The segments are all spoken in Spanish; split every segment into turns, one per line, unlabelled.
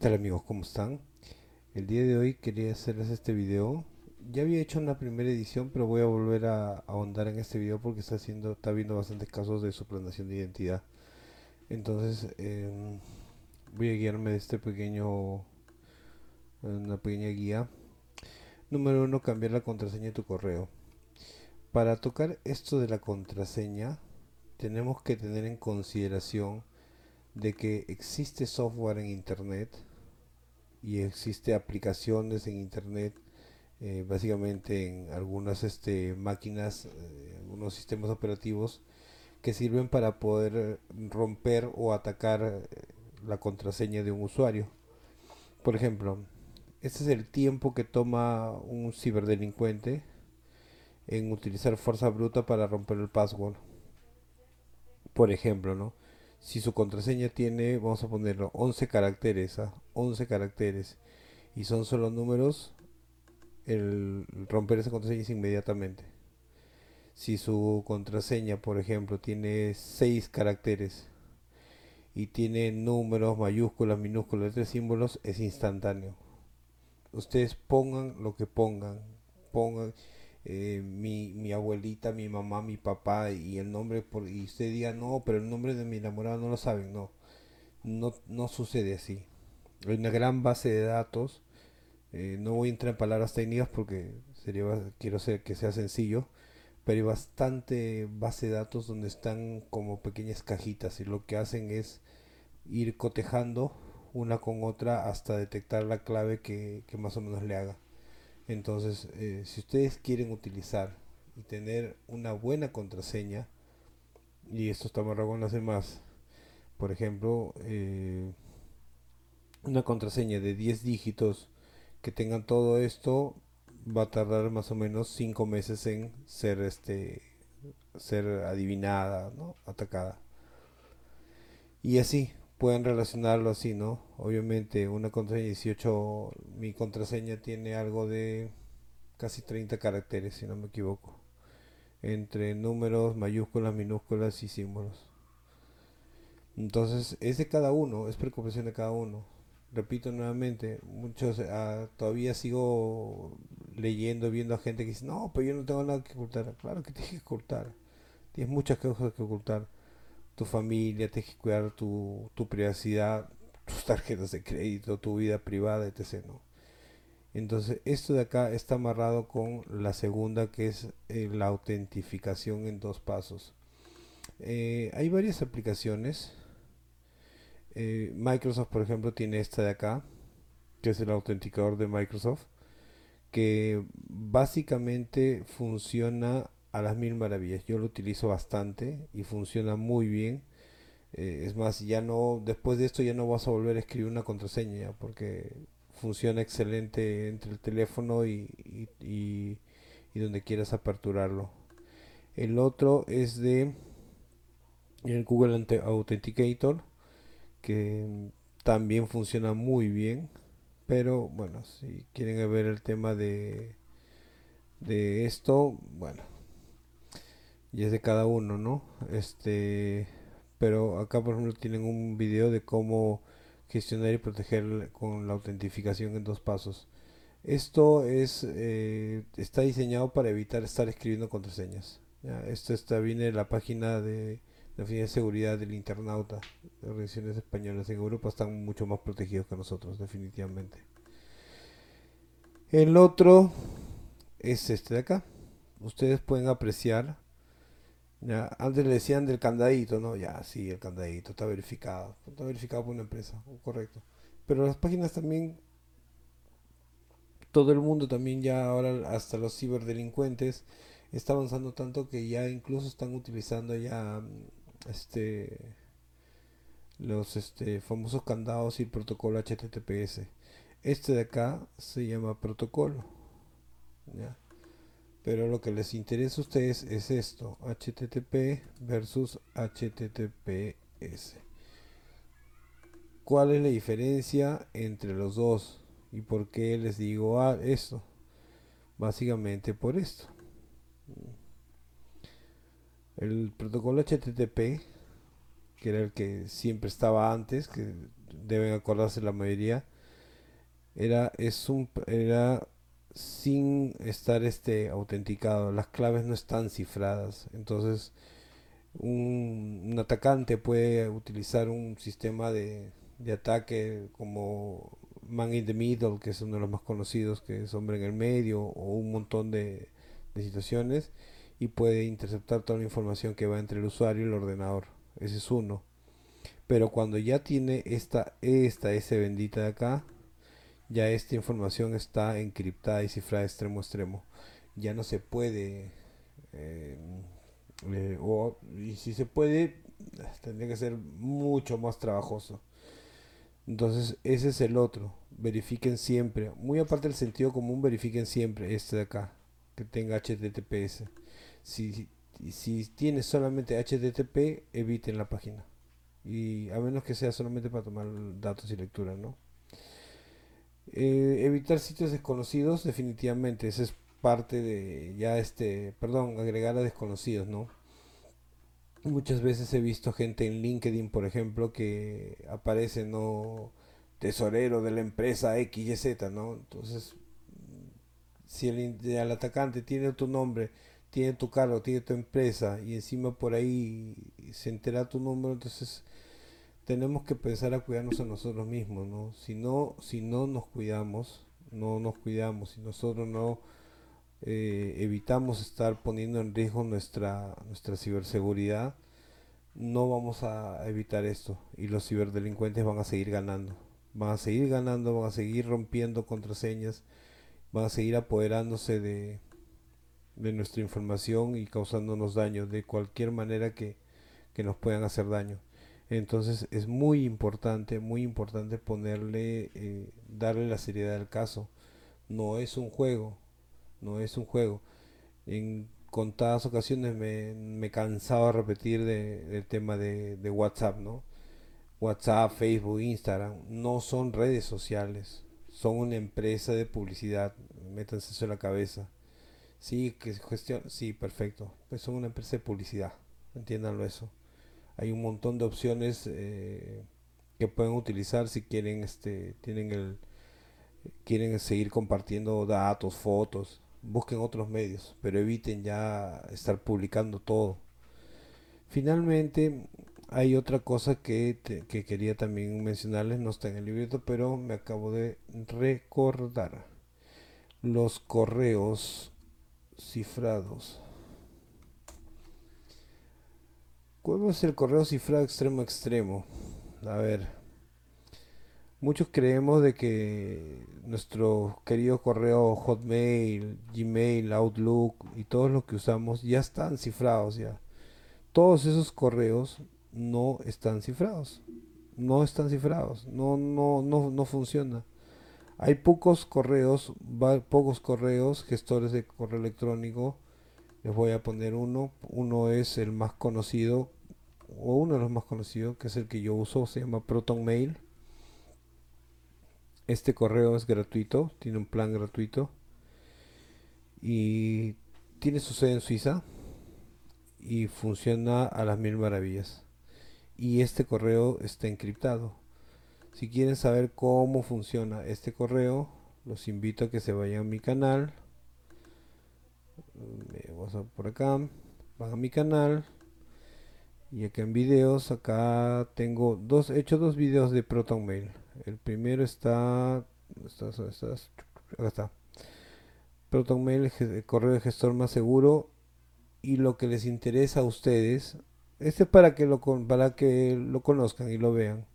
tal amigos? ¿Cómo están? El día de hoy quería hacerles este video. Ya había hecho una primera edición, pero voy a volver a ahondar en este video porque está haciendo, está viendo bastantes casos de suplantación de identidad. Entonces em, voy a guiarme de este pequeño, una pequeña guía. Número uno, cambiar la contraseña de tu correo. Para tocar esto de la contraseña, tenemos que tener en consideración de que existe software en internet y existe aplicaciones en internet eh, básicamente en algunas este, máquinas eh, algunos sistemas operativos que sirven para poder romper o atacar eh, la contraseña de un usuario. Por ejemplo este es el tiempo que toma un ciberdelincuente en utilizar fuerza bruta para romper el password. Por ejemplo no si su contraseña tiene, vamos a ponerlo, 11 caracteres, ¿ah? 11 caracteres, y son solo números, el romper esa contraseña es inmediatamente. Si su contraseña, por ejemplo, tiene 6 caracteres y tiene números, mayúsculas, minúsculas, tres símbolos, es instantáneo. Ustedes pongan lo que pongan, pongan eh, mi, mi, abuelita, mi mamá, mi papá y el nombre, por, y usted diga, no, pero el nombre de mi enamorado no lo saben, no, no, no sucede así. Hay una gran base de datos, eh, no voy a entrar en palabras técnicas porque sería, quiero ser que sea sencillo, pero hay bastante base de datos donde están como pequeñas cajitas y lo que hacen es ir cotejando una con otra hasta detectar la clave que, que más o menos le haga. Entonces, eh, si ustedes quieren utilizar y tener una buena contraseña, y esto está amarrado con las demás, por ejemplo, eh, una contraseña de 10 dígitos que tengan todo esto va a tardar más o menos 5 meses en ser este ser adivinada, ¿no? atacada. Y así, pueden relacionarlo así, ¿no? Obviamente una contraseña 18, mi contraseña tiene algo de casi 30 caracteres, si no me equivoco, entre números, mayúsculas, minúsculas y símbolos. Entonces, es de cada uno, es preocupación de cada uno. Repito nuevamente, muchos ah, todavía sigo leyendo, viendo a gente que dice, no, pero yo no tengo nada que ocultar. Claro que tienes que ocultar. Tienes muchas cosas que ocultar tu familia, tienes que cuidar tu, tu privacidad, tus tarjetas de crédito, tu vida privada, etc. ¿no? Entonces, esto de acá está amarrado con la segunda, que es eh, la autentificación en dos pasos. Eh, hay varias aplicaciones. Eh, Microsoft, por ejemplo, tiene esta de acá, que es el autenticador de Microsoft, que básicamente funciona a las mil maravillas. Yo lo utilizo bastante y funciona muy bien. Eh, es más, ya no, después de esto ya no vas a volver a escribir una contraseña porque funciona excelente entre el teléfono y, y, donde quieras aperturarlo. El otro es de el Google Authenticator que también funciona muy bien. Pero bueno, si quieren ver el tema de, de esto, bueno, y es de cada uno, ¿no? Este, pero acá por ejemplo tienen un video de cómo gestionar y proteger con la autentificación en dos pasos. Esto es eh, está diseñado para evitar estar escribiendo contraseñas. Esto está viene de la página de la de Seguridad del Internauta de organizaciones españolas en Europa están mucho más protegidos que nosotros, definitivamente. El otro es este de acá. Ustedes pueden apreciar ya, antes le decían del candadito, ¿no? Ya, sí, el candadito está verificado. Está verificado por una empresa, correcto. Pero las páginas también, todo el mundo también ya ahora, hasta los ciberdelincuentes, está avanzando tanto que ya incluso están utilizando ya este los este famosos candados y el protocolo HTTPS. Este de acá se llama protocolo. ¿ya? Pero lo que les interesa a ustedes es esto HTTP versus HTTPS ¿cuál es la diferencia entre los dos? y por qué les digo ah, esto básicamente por esto. El protocolo HTTP que era el que siempre estaba antes que deben acordarse la mayoría, era, es un, era sin estar este autenticado, las claves no están cifradas, entonces un, atacante puede utilizar un sistema de, de ataque como Man in the Middle, que es uno de los más conocidos, que es hombre en el medio, o un montón de, de situaciones, y puede interceptar toda la información que va entre el usuario y el ordenador. Ese es uno. Pero cuando ya tiene esta, esta S bendita de acá, ya esta información está encriptada y cifrada extremo a extremo. Ya no se puede, eh, eh, o, y si se puede, tendría que ser mucho más trabajoso. Entonces, ese es el otro. Verifiquen siempre. Muy aparte del sentido común, verifiquen siempre este de acá. Que tenga HTTPS. Si, si, tiene solamente HTTP, eviten la página. Y a menos que sea solamente para tomar datos y lectura, ¿no? Eh, evitar sitios desconocidos, definitivamente. Esa es parte de ya este, perdón, agregar a desconocidos, ¿no? Muchas veces he visto gente en LinkedIn, por ejemplo, que aparece, ¿no? Tesorero de la empresa XYZ, ¿no? Entonces, si el, atacante tiene tu nombre, tiene tu cargo, tiene tu empresa y encima por ahí se entera tu número, entonces tenemos que pensar a cuidarnos a nosotros mismos, ¿no? Si no, si no nos cuidamos, no nos cuidamos, si nosotros no eh, evitamos estar poniendo en riesgo nuestra, nuestra ciberseguridad, no vamos a evitar esto y los ciberdelincuentes van a seguir ganando. Van a seguir ganando, van a seguir rompiendo contraseñas, van a seguir apoderándose de, de nuestra información y causándonos daño de cualquier manera que, que nos puedan hacer daño. Entonces es muy importante, muy importante ponerle, eh, darle la seriedad al caso. No es un juego, no es un juego. En contadas ocasiones me, cansaba repetir de, del tema de, de, WhatsApp, ¿no? WhatsApp, Facebook, Instagram, no son redes sociales, son una empresa de publicidad, métanse eso en la cabeza. Sí, que gestión, sí, perfecto, pues son una empresa de publicidad, entiéndanlo eso. Hay un montón de opciones eh, que pueden utilizar si quieren, este, tienen el, quieren seguir compartiendo datos, fotos, busquen otros medios, pero eviten ya estar publicando todo. Finalmente, hay otra cosa que, que quería también mencionarles, no está en el libreto, pero me acabo de recordar. Los correos cifrados. ¿Cuál es el correo cifrado extremo extremo? A ver. Muchos creemos de que nuestro querido correo Hotmail, Gmail, Outlook y todos los que usamos ya están cifrados ya. Todos esos correos no están cifrados. No están cifrados. No, no, no, no funciona. Hay pocos correos, pocos correos, gestores de correo electrónico. Les voy a poner uno. Uno es el más conocido, o uno de los más conocidos, que es el que yo uso, se llama Proton Mail este correo es gratuito, tiene un plan gratuito y tiene su sede en Suiza y funciona a las mil maravillas. Y este correo está encriptado. Si quieren saber cómo funciona este correo, los invito a que se vayan a mi canal. Me por acá, van a mi canal. Y acá en videos, acá tengo dos, he hecho dos videos de Proton Mail. El primero está. ¿Estás? estás? Acá está. ProtonMail, el correo de gestor más seguro. Y lo que les interesa a ustedes. Este es para que lo, para que lo conozcan y lo vean.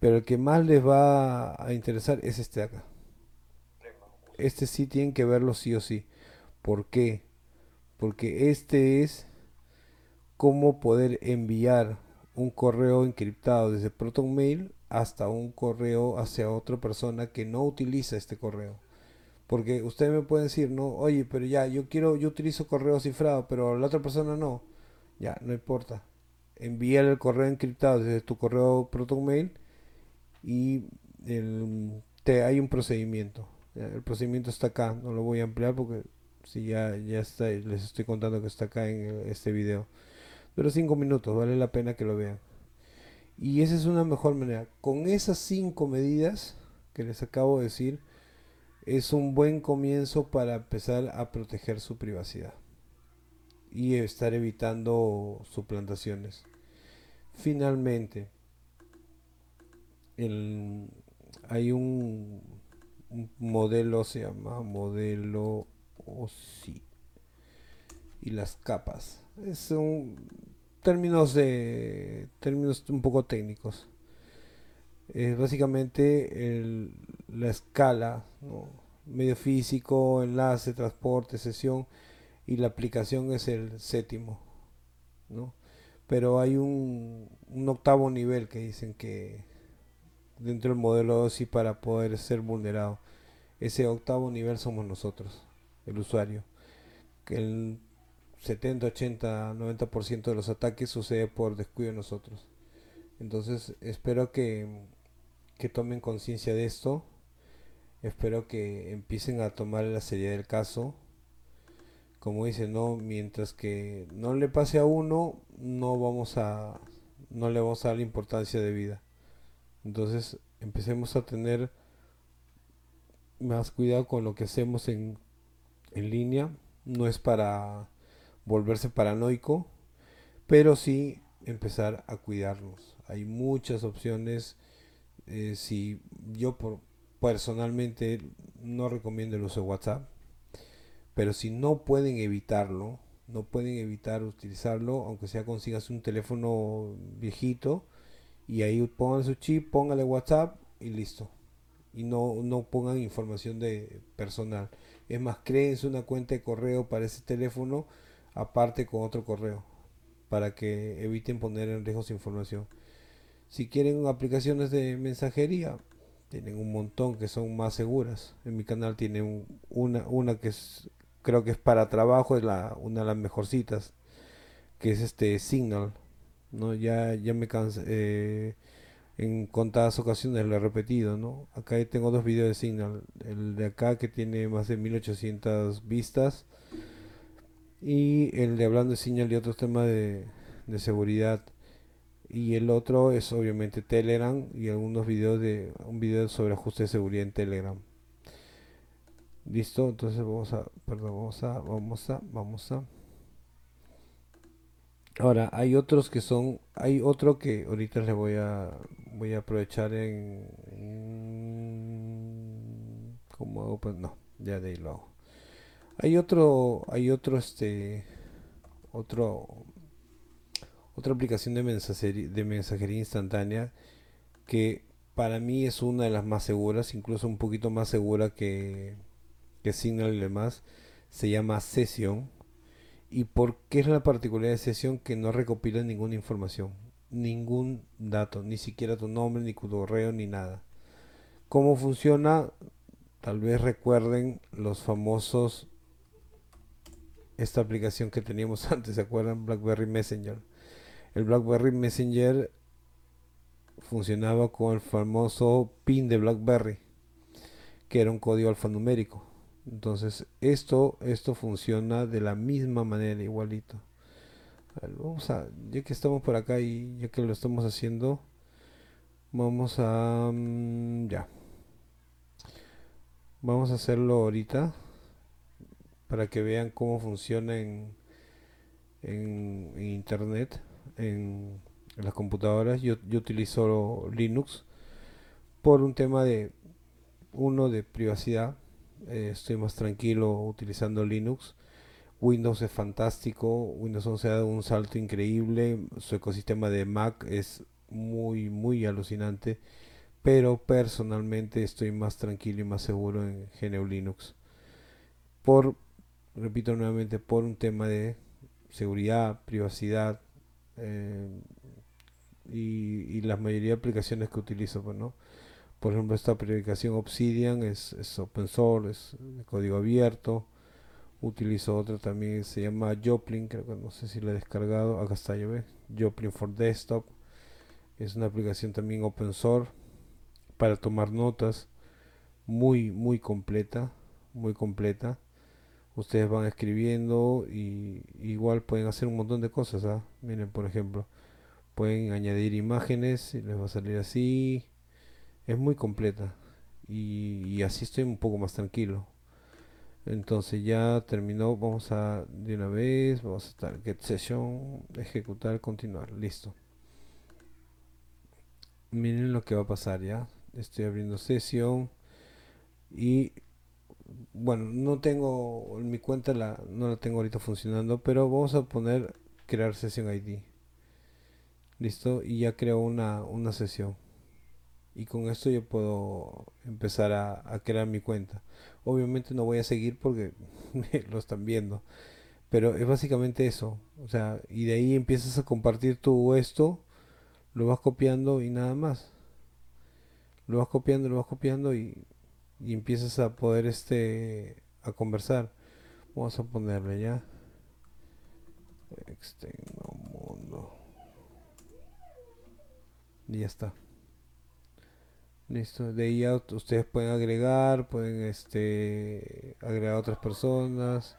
Pero el que más les va a interesar es este de acá. Este sí tienen que verlo sí o sí. ¿Por qué? Porque este es cómo poder enviar un correo encriptado desde ProtonMail hasta un correo hacia otra persona que no utiliza este correo. Porque usted me puede decir, no, oye, pero ya, yo quiero, yo utilizo correo cifrado, pero la otra persona no. Ya, no importa. Envíale el correo encriptado desde tu correo ProtonMail y el, te, hay un procedimiento. El procedimiento está acá, no lo voy a ampliar porque si ya, ya está, les estoy contando que está acá en este video. Pero cinco minutos, vale la pena que lo vean Y esa es una mejor manera. Con esas cinco medidas que les acabo de decir, es un buen comienzo para empezar a proteger su privacidad y estar evitando suplantaciones. Finalmente, hay un, modelo, se llama modelo OSI. Y las capas. Son términos de términos un poco técnicos. Es básicamente la escala, medio físico, enlace, transporte, sesión y la aplicación es el séptimo, ¿no? Pero hay un, un octavo nivel que dicen que dentro del modelo OSI para poder ser vulnerado. Ese octavo nivel somos nosotros, el usuario. Que el 70, 80, 90% de los ataques sucede por descuido de nosotros. Entonces espero que, que tomen conciencia de esto. Espero que empiecen a tomar la seriedad del caso. Como dice, no, mientras que no le pase a uno, no vamos a no le vamos a dar la importancia de vida. Entonces empecemos a tener más cuidado con lo que hacemos en, en línea. No es para volverse paranoico, pero sí empezar a cuidarnos. Hay muchas opciones. Eh, si yo por, personalmente no recomiendo el uso de WhatsApp, pero si no pueden evitarlo, no pueden evitar utilizarlo, aunque sea consigas un teléfono viejito, y ahí pongan su chip, póngale WhatsApp y listo. Y no, no pongan información de personal. Es más, créense una cuenta de correo para ese teléfono aparte con otro correo para que eviten poner en riesgo su información. Si quieren aplicaciones de mensajería, tienen un montón que son más seguras. En mi canal tiene una, una que es, creo que es para trabajo, es la, una de las mejorcitas, que es este Signal. ¿no? Ya, ya me cansé, eh, en contadas ocasiones lo he repetido, ¿no? Acá tengo dos videos de Signal, el de acá que tiene más de 1800 vistas y el de hablando de Signal y otros temas de, de seguridad y el otro es obviamente Telegram y algunos videos de un video sobre ajuste de seguridad en Telegram. Listo, entonces vamos a, perdón, vamos a, vamos a, vamos a Ahora, hay otros que son, hay otro que ahorita le voy a, voy a aprovechar en, ¿cómo hago? Pues no, ya de ahí lo hago. Hay otro, hay otro, este, otro, otra aplicación de mensajería, de mensajería instantánea que para mí es una de las más seguras, incluso un poquito más segura que, que Signal y demás. Se llama Session ¿Y por qué es la particularidad de sesión que no recopila ninguna información? Ningún dato, ni siquiera tu nombre, ni tu correo, ni nada. ¿Cómo funciona? Tal vez recuerden los famosos esta aplicación que teníamos antes, ¿se acuerdan? BlackBerry Messenger. El BlackBerry Messenger funcionaba con el famoso PIN de BlackBerry, que era un código alfanumérico. Entonces, esto, esto funciona de la misma manera, igualito. vamos a, ya que estamos por acá y ya que lo estamos haciendo, vamos a, mm, ya. Vamos a hacerlo ahorita para que vean cómo funciona en, en, internet, en, las computadoras. Yo, yo utilizo Linux por un tema de, uno, de privacidad eh, estoy más tranquilo utilizando Linux. Windows es fantástico, Windows 11 ha dado un salto increíble, su ecosistema de Mac es muy, muy alucinante, pero personalmente estoy más tranquilo y más seguro en GNU Linux. Por, repito nuevamente, por un tema de seguridad, privacidad eh, y, la mayoría de aplicaciones que utilizo, pues, ¿no? Por ejemplo, esta aplicación Obsidian es, open source, es de código abierto. Utilizo otra también, se llama Joplin, creo que no sé si la he descargado. Acá está, ya ve, Joplin for Desktop. Es una aplicación también open source para tomar notas. Muy, muy completa, muy completa. Ustedes van escribiendo y igual pueden hacer un montón de cosas. ¿ah? Miren, por ejemplo, pueden añadir imágenes y les va a salir así es muy completa y, así estoy un poco más tranquilo. Entonces ya terminó vamos a de una vez vamos a estar get session ejecutar continuar listo. Miren lo que va a pasar ya. Estoy abriendo sesión y bueno no tengo mi cuenta la no la tengo ahorita funcionando pero vamos a poner crear sesión ID listo y ya creo una, una sesión y con esto yo puedo empezar a, crear mi cuenta. Obviamente no voy a seguir porque lo están viendo pero es básicamente eso o sea y de ahí empiezas a compartir todo esto lo vas copiando y nada más. Lo vas copiando lo vas copiando y, y empiezas a poder este a conversar. Vamos a ponerle ya. Externo mundo y ya está listo de ahí ustedes pueden agregar pueden este agregar otras personas.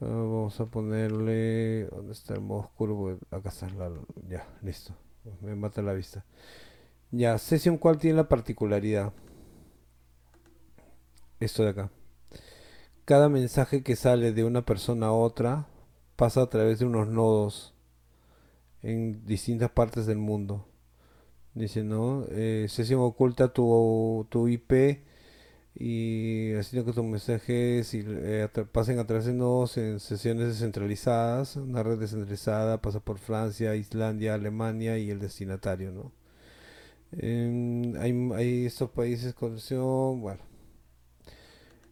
Ah, vamos a ponerle donde está el modo oscuro acá está la, ya listo. Me mata la vista. Ya sesión cual tiene la particularidad esto de acá. Cada mensaje que sale de una persona a otra pasa a través de unos nodos en distintas partes del mundo Dice, ¿no? Eh, sesión oculta tu, tu IP y haciendo que tus mensajes eh, pasen a través de nodos en sesiones descentralizadas. Una red descentralizada pasa por Francia, Islandia, Alemania y el destinatario, ¿no? hay, hay estos países con bueno.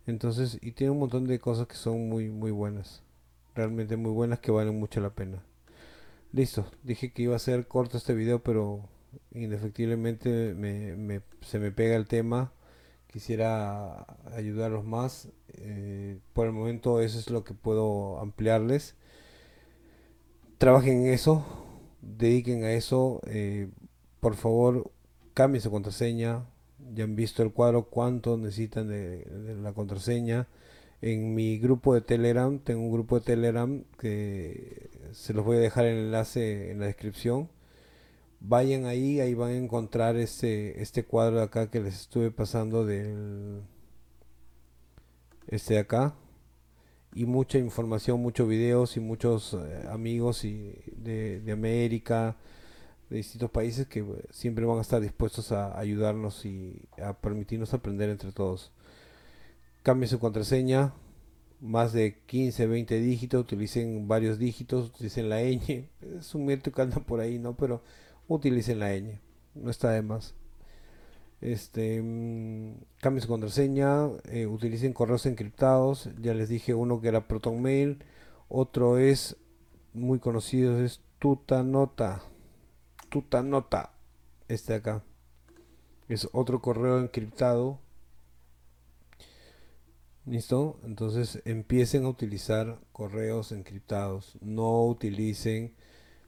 Entonces, y tiene un montón de cosas que son muy, muy buenas. Realmente muy buenas que valen mucho la pena. Listo, dije que iba a ser corto este video, pero indefectiblemente me, se me pega el tema. Quisiera ayudarlos más. Eh, por el momento eso es lo que puedo ampliarles. Trabajen en eso. Dediquen a eso. Eh, por favor, cambien su contraseña. Ya han visto el cuadro cuánto necesitan de la contraseña. En mi grupo de Telegram, tengo un grupo de Telegram que se los voy a dejar el enlace en la descripción vayan ahí, ahí van a encontrar este, este cuadro de acá que les estuve pasando del este de acá y mucha información, muchos videos y muchos eh, amigos y de, de, América, de distintos países que siempre van a estar dispuestos a ayudarnos y a permitirnos aprender entre todos. Cambien su contraseña, más de 15, 20 dígitos, utilicen varios dígitos, utilicen la ñ, es un mito que anda por ahí, ¿no? Pero utilicen la ñ, no está de más. Este, mm, cambien su contraseña, eh, utilicen correos encriptados. Ya les dije uno que era ProtonMail, otro es muy conocido, es Tutanota. Tutanota, este de acá. Es otro correo encriptado. ¿Listo? Entonces empiecen a utilizar correos encriptados. No utilicen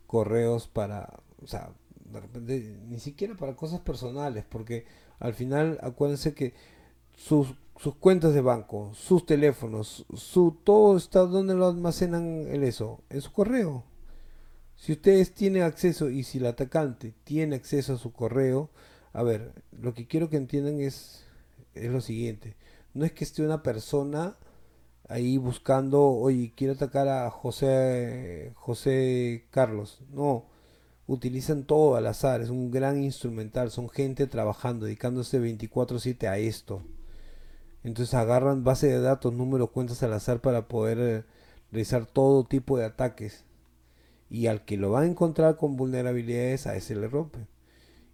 correos para, o sea, de repente ni siquiera para cosas personales, porque al final acuérdense que sus, sus cuentas de banco, sus teléfonos, su todo está donde lo almacenan el eso, en su correo. Si ustedes tienen acceso y si el atacante tiene acceso a su correo, a ver, lo que quiero que entiendan es, es lo siguiente. No es que esté una persona ahí buscando, oye, quiero atacar a José, José Carlos. No, utilizan todo al azar, es un gran instrumental, son gente trabajando, dedicándose 24/7 a esto. Entonces agarran base de datos, números, cuentas al azar para poder eh, realizar todo tipo de ataques. Y al que lo va a encontrar con vulnerabilidades, a ese le rompe.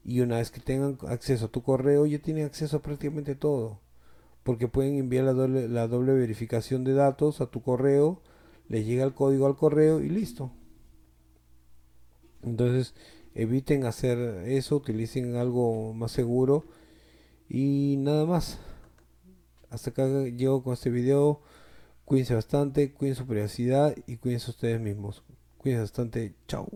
Y una vez que tengan acceso a tu correo, ya tienen acceso a prácticamente todo. Porque pueden enviar la doble, la doble verificación de datos a tu correo, le llega el código al correo y listo. Entonces eviten hacer eso, utilicen algo más seguro y nada más. Hasta acá llego con este video. Cuídense bastante, cuiden su privacidad y cuídense ustedes mismos. Cuídense bastante. Chao.